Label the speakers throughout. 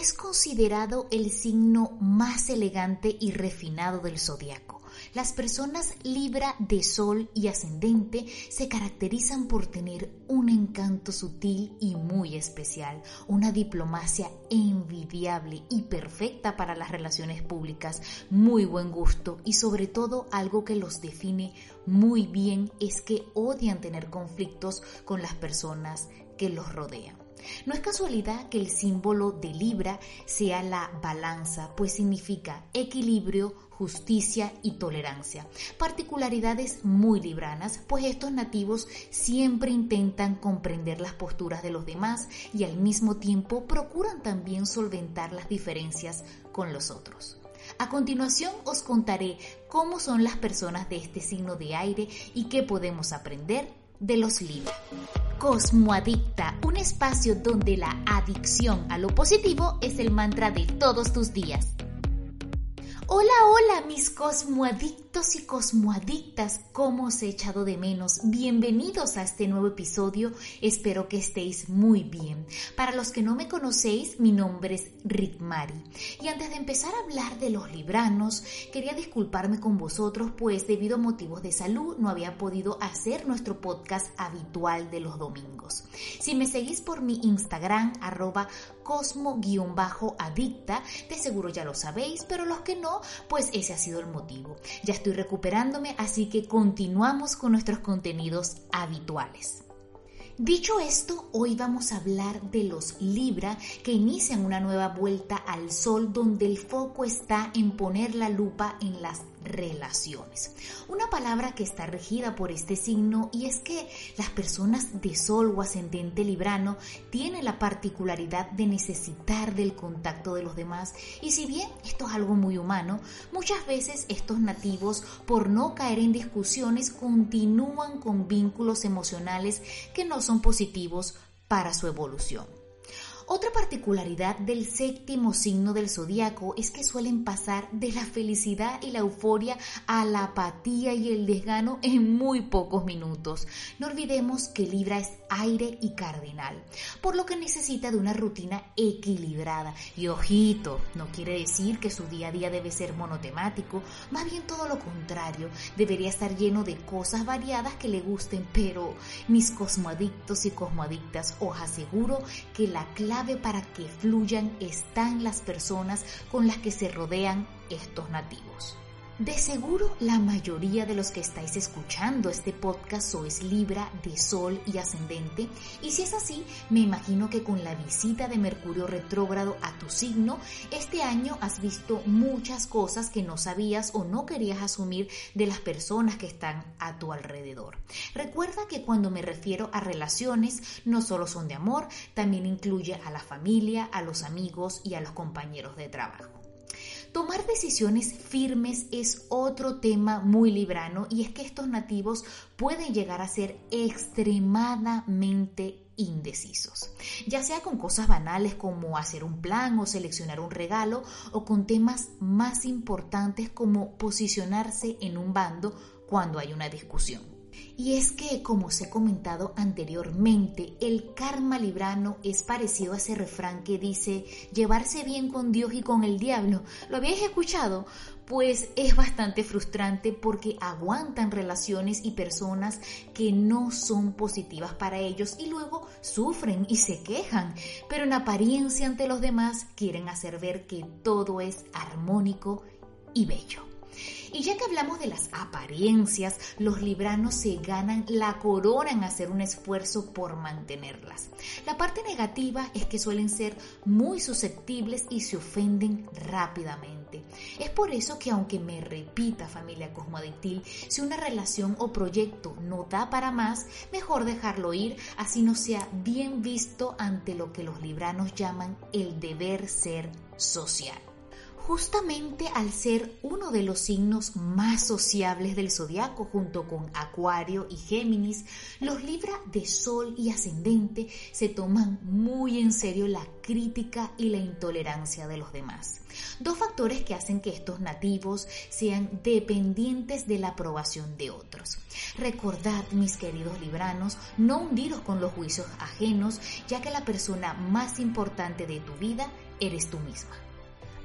Speaker 1: es considerado el signo más elegante y refinado del zodiaco. Las personas Libra de Sol y Ascendente se caracterizan por tener un encanto sutil y muy especial, una diplomacia envidiable y perfecta para las relaciones públicas, muy buen gusto y sobre todo algo que los define muy bien es que odian tener conflictos con las personas que los rodean. No es casualidad que el símbolo de Libra sea la balanza, pues significa equilibrio, justicia y tolerancia. Particularidades muy libranas, pues estos nativos siempre intentan comprender las posturas de los demás y al mismo tiempo procuran también solventar las diferencias con los otros. A continuación os contaré cómo son las personas de este signo de aire y qué podemos aprender de los Libra. Cosmoadicta, un espacio donde la adicción a lo positivo es el mantra de todos tus días. Hola, hola, mis cosmoadictos y cosmoadictas, ¿cómo os he echado de menos? Bienvenidos a este nuevo episodio, espero que estéis muy bien. Para los que no me conocéis, mi nombre es Ritmari. Y antes de empezar a hablar de los libranos, quería disculparme con vosotros, pues debido a motivos de salud no había podido hacer nuestro podcast habitual de los domingos. Si me seguís por mi Instagram, arroba cosmo-adicta, de seguro ya lo sabéis, pero los que no, pues ese ha sido el motivo. Ya estoy recuperándome, así que continuamos con nuestros contenidos habituales. Dicho esto, hoy vamos a hablar de los Libra que inician una nueva vuelta al sol donde el foco está en poner la lupa en las relaciones. Una palabra que está regida por este signo y es que las personas de sol o ascendente librano tienen la particularidad de necesitar del contacto de los demás y si bien esto es algo muy humano, muchas veces estos nativos por no caer en discusiones continúan con vínculos emocionales que no son positivos para su evolución. Otra particularidad del séptimo signo del zodiaco es que suelen pasar de la felicidad y la euforia a la apatía y el desgano en muy pocos minutos. No olvidemos que Libra es aire y cardinal, por lo que necesita de una rutina equilibrada. Y ojito, no quiere decir que su día a día debe ser monotemático, más bien todo lo contrario, debería estar lleno de cosas variadas que le gusten, pero mis cosmoadictos y cosmoadictas os aseguro que la clave para que fluyan están las personas con las que se rodean estos nativos. De seguro la mayoría de los que estáis escuchando este podcast sois Libra de Sol y Ascendente y si es así, me imagino que con la visita de Mercurio retrógrado a tu signo, este año has visto muchas cosas que no sabías o no querías asumir de las personas que están a tu alrededor. Recuerda que cuando me refiero a relaciones, no solo son de amor, también incluye a la familia, a los amigos y a los compañeros de trabajo. Tomar decisiones firmes es otro tema muy librano y es que estos nativos pueden llegar a ser extremadamente indecisos, ya sea con cosas banales como hacer un plan o seleccionar un regalo o con temas más importantes como posicionarse en un bando cuando hay una discusión. Y es que, como os he comentado anteriormente, el karma librano es parecido a ese refrán que dice llevarse bien con Dios y con el diablo. ¿Lo habéis escuchado? Pues es bastante frustrante porque aguantan relaciones y personas que no son positivas para ellos y luego sufren y se quejan, pero en apariencia ante los demás quieren hacer ver que todo es armónico y bello. Y ya que hablamos de las apariencias, los libranos se ganan la corona en hacer un esfuerzo por mantenerlas. La parte negativa es que suelen ser muy susceptibles y se ofenden rápidamente. Es por eso que aunque me repita familia cosmodictil, si una relación o proyecto no da para más, mejor dejarlo ir, así no sea bien visto ante lo que los libranos llaman el deber ser social. Justamente al ser uno de los signos más sociables del zodiaco junto con Acuario y Géminis, los Libra de Sol y Ascendente se toman muy en serio la crítica y la intolerancia de los demás. Dos factores que hacen que estos nativos sean dependientes de la aprobación de otros. Recordad, mis queridos libranos, no hundiros con los juicios ajenos, ya que la persona más importante de tu vida eres tú misma.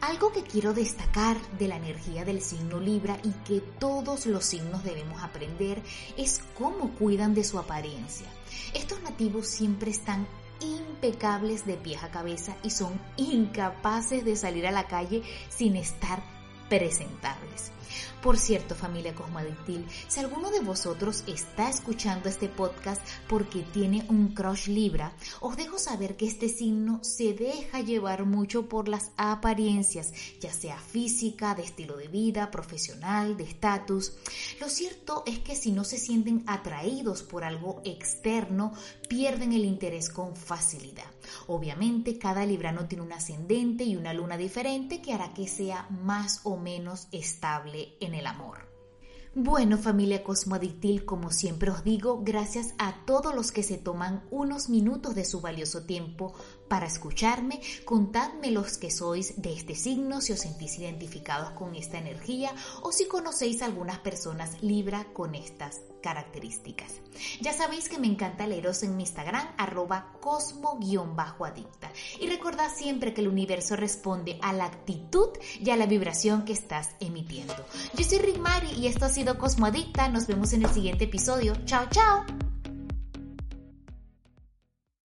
Speaker 1: Algo que quiero destacar de la energía del signo Libra y que todos los signos debemos aprender es cómo cuidan de su apariencia. Estos nativos siempre están impecables de pies a cabeza y son incapaces de salir a la calle sin estar presentables. Por cierto, familia Cosmodictil, si alguno de vosotros está escuchando este podcast porque tiene un crush Libra, os dejo saber que este signo se deja llevar mucho por las apariencias, ya sea física, de estilo de vida, profesional, de estatus. Lo cierto es que si no se sienten atraídos por algo externo, pierden el interés con facilidad. Obviamente, cada librano tiene un ascendente y una luna diferente que hará que sea más o menos estable en el amor. Bueno familia Cosmodictil, como siempre os digo, gracias a todos los que se toman unos minutos de su valioso tiempo para escucharme, contadme los que sois de este signo, si os sentís identificados con esta energía o si conocéis algunas personas Libra con estas características. Ya sabéis que me encanta leeros en mi Instagram, arroba cosmo-adicta. Y recordad siempre que el universo responde a la actitud y a la vibración que estás emitiendo. Yo soy Rick Mari y esto ha sido Cosmo Adicta. Nos vemos en el siguiente episodio. Chao, chao.